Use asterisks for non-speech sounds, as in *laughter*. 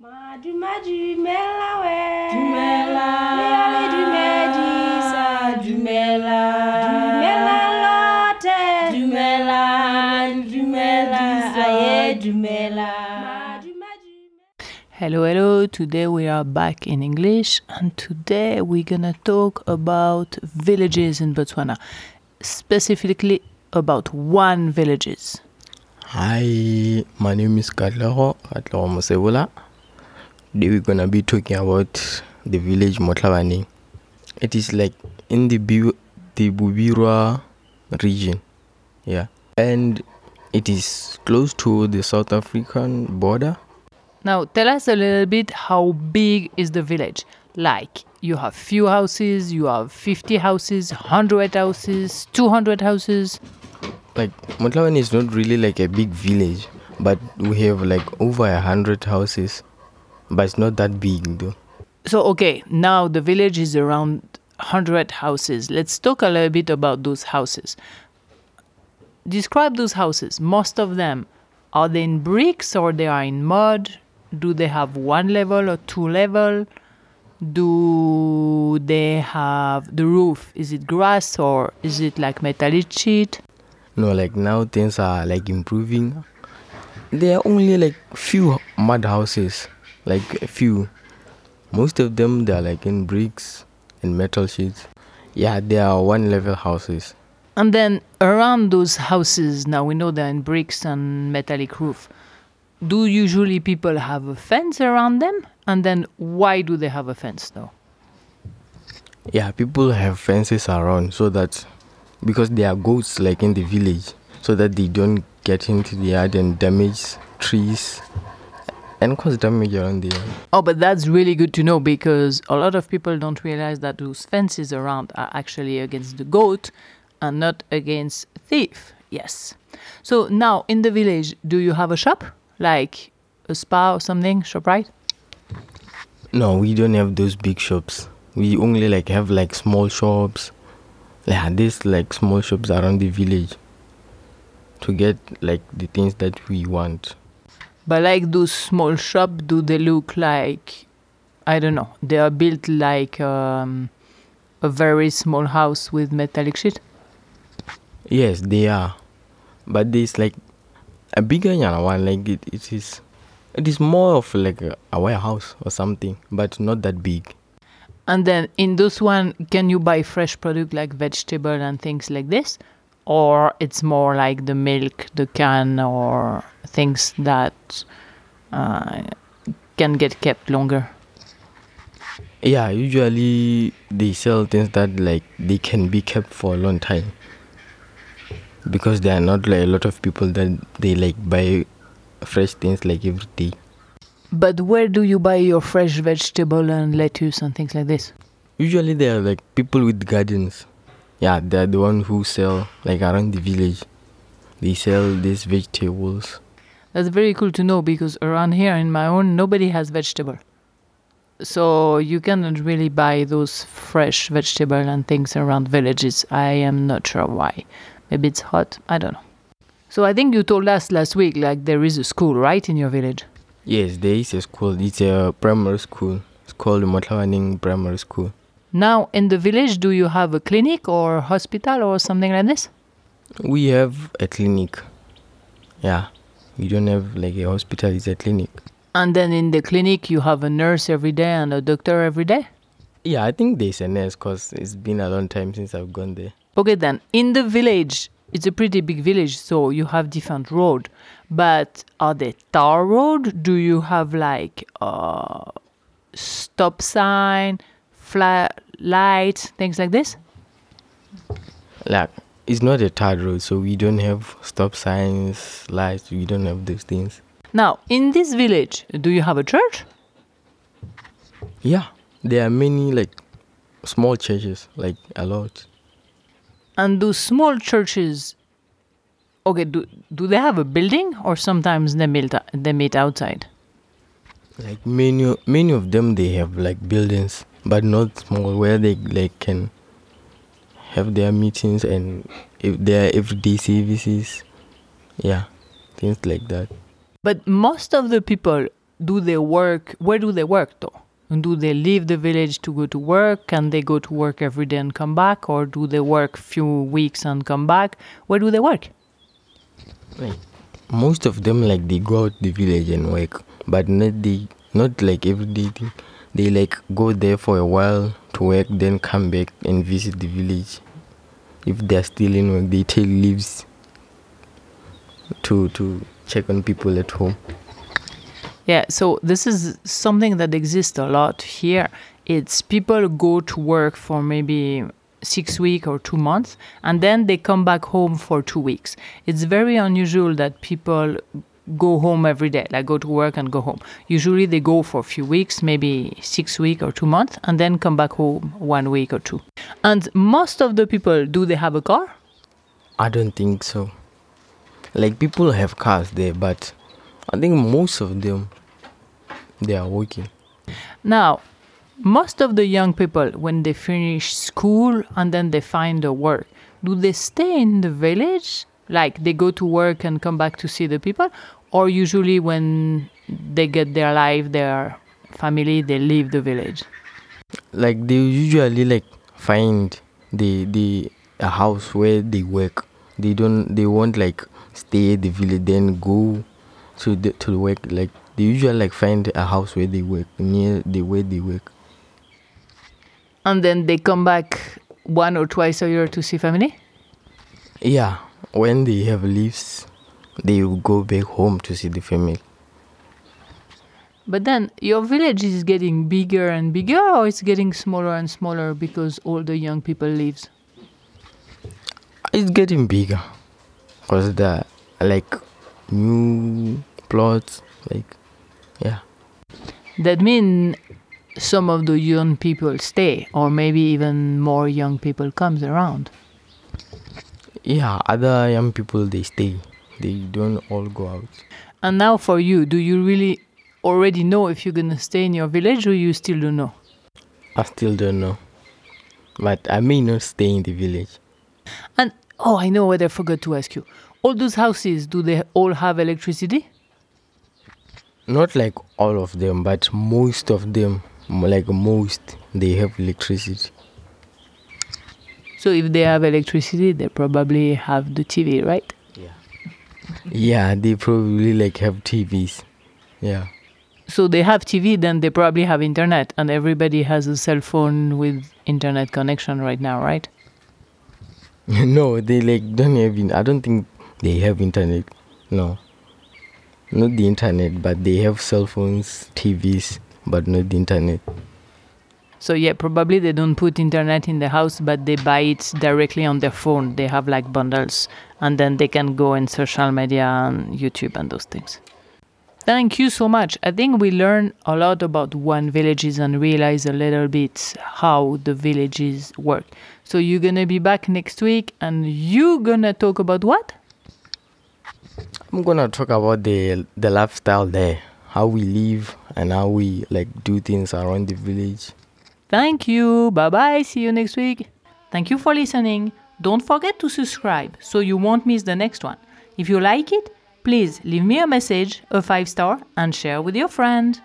Madu madu mela we Dumela. Meale dumedisa Dumela. Dumela lote Dumela. Dumela. Aye, Dumela. Madu madu Hello, hello. Today we are back in English, and today we're gonna talk about villages in Botswana, specifically about one villages. Hi, my name is Katlego, Katlego Mosebula. Today we're gonna be talking about the village Mathathane. It is like in the Bu- the Bobirwa region, yeah, and it is close to the South African border. Now, tell us a little bit how big is the village? Like, you have few houses, you have 50 houses, 100 houses, 200 houses. Like Mathathane is not really like a big village, but we have like over a hundred houses, but it's not that big though. So, okay, now the village is around 100 houses. Let's talk a little bit about those houses. Describe those houses. Most of them, are they in bricks or they are in mud? Do they have one level or two level? Do they have the roof? Is it grass or is it like metallic sheet? No, like now things are like improving. There are only like few mud houses, like a few. Most of them they are like in bricks and metal sheets. Yeah, they are one level houses. And then around those houses, now we know they're in bricks and metallic roof. Do usually people have a fence around them? And then why do they have a fence though? Yeah, people have fences around so that because there are goats like in the village, so that they don't get into the yard and damage trees and cause damage around the yard. Oh, but that's really good to know because a lot of people don't realize that those fences around are actually against the goat and not against thief. Yes. So now in the village, do you have a shop? Like a Spar or something? Shoprite? No, we don't have those big shops. We only like have like small shops. Yeah, there's like small shops around the village to get like the things that we want. But like those small shops, do they look like I don't know? They are built like um, a very small house with metallic sheet. Yes, they are, but there's like a bigger one. Like it, it is, it is more of like a, a warehouse or something, but not that big. And then in those one, can you buy fresh product like vegetable and things like this, or it's more like the milk, the can, or things that uh, can get kept longer? Yeah, usually they sell things that like they can be kept for a long time because there are not like a lot of people that they like buy fresh things like every day. But where do you buy your fresh vegetable and lettuce and things like this? Usually they are like people with gardens. Yeah, they're the one who sell like around the village. They sell these vegetables. That's very cool to know because around here in my own, nobody has vegetable. So you cannot really buy those fresh vegetable and things around villages. I am not sure why. Maybe it's hot. I don't know. So I think you told us last week like there is a school right in your village. Yes, there is a school. It's a primary school. It's called Motlawaning Primary School. Now in the village, do you have a clinic or hospital or something like this? We have a clinic. Yeah, we don't have like a hospital. It's a clinic. And then in the clinic, you have a nurse every day and a doctor every day. Yeah, I think there's a nurse because it's been a long time since I've gone there. Okay, then in the village, it's a pretty big village, so you have different road. But are they tar road? Do you have like uh, stop sign, flat light, things like this? Like, it's not a tarred road, so we don't have stop signs, lights. We don't have those things. Now, in this village, do you have a church? Yeah, there are many like small churches, like a lot. And those small churches, okay, do, do they have a building or sometimes they meet, they meet outside? Like many, many of them, they have like buildings, but not small, where they like can have their meetings and if their everyday services. Yeah, things like that. But most of the people do they work? Where do they work though? And do they leave the village to go to work? Can they go to work every day and come back, or do they work few weeks and come back? Where do they work? like most of them like they go out the village and work but not they not like every day they like go there for a while to work then come back and visit the village if they're still in work they take leaves to to check on people at home Yeah, so this is something that exists a lot here. It's people go to work for maybe six weeks or two months, and then they come back home for two weeks. It's very unusual that people go home every day, like go to work and go home. Usually they go for a few weeks, maybe six weeks or two months, and then come back home one week or two. And most of the people, do they have a car? i don't think so like people have cars there but i think most of them they are working Now, most of the young people, when they finish school and then they find a work, do they stay in the village? Like they go to work and come back to see the people? Or usually when they get their life, their family, they leave the village? like they usually like find the the a house where they work they don't they won't like stay at the village then go to the to the work like they usually like find a house where they work near the where they work And then they come back one or twice a year to see family? yeah when they have leaves they will go back home to see the family But then your village is getting bigger and bigger or it's getting smaller and smaller because all the young people leaves? it's getting bigger because the like new plots like yeah That means some of the young people stay, or maybe even more young people comes around. yeah other young people they stay they don't all go out And now for you, do you really already know if you're gonna stay in your village, or you still don't know? I still don't know. But I may not stay in the village. And oh, I know what I forgot to ask you. All those houses, do they all have electricity? Not like all of them, but most of them, like most, they have electricity. So if they have electricity, they probably have the TV, right? Yeah, they probably like have TVs. Yeah. So they have TV, then they probably have internet, and everybody has a cell phone with internet connection right now, right? *laughs* no, they like don't have. In- I don't think they have internet. No. Not the internet, but they have cell phones, TVs, but not the internet. So yeah, probably they don't put internet in the house, but they buy it directly on their phone. They have like bundles, and then they can go in social media and YouTube and those things. Thank you so much. I think we learn a lot about one villages and realize a little bit how the villages work. So you're gonna be back next week, and you gonna talk about what? I'm gonna talk about the the lifestyle there, how we live and how we like do things around the village. Thank you. Bye bye. See you next week. Thank you for listening. Don't forget to subscribe so you won't miss the next one. If you like it, please leave me a message, a five star, and share with your friend.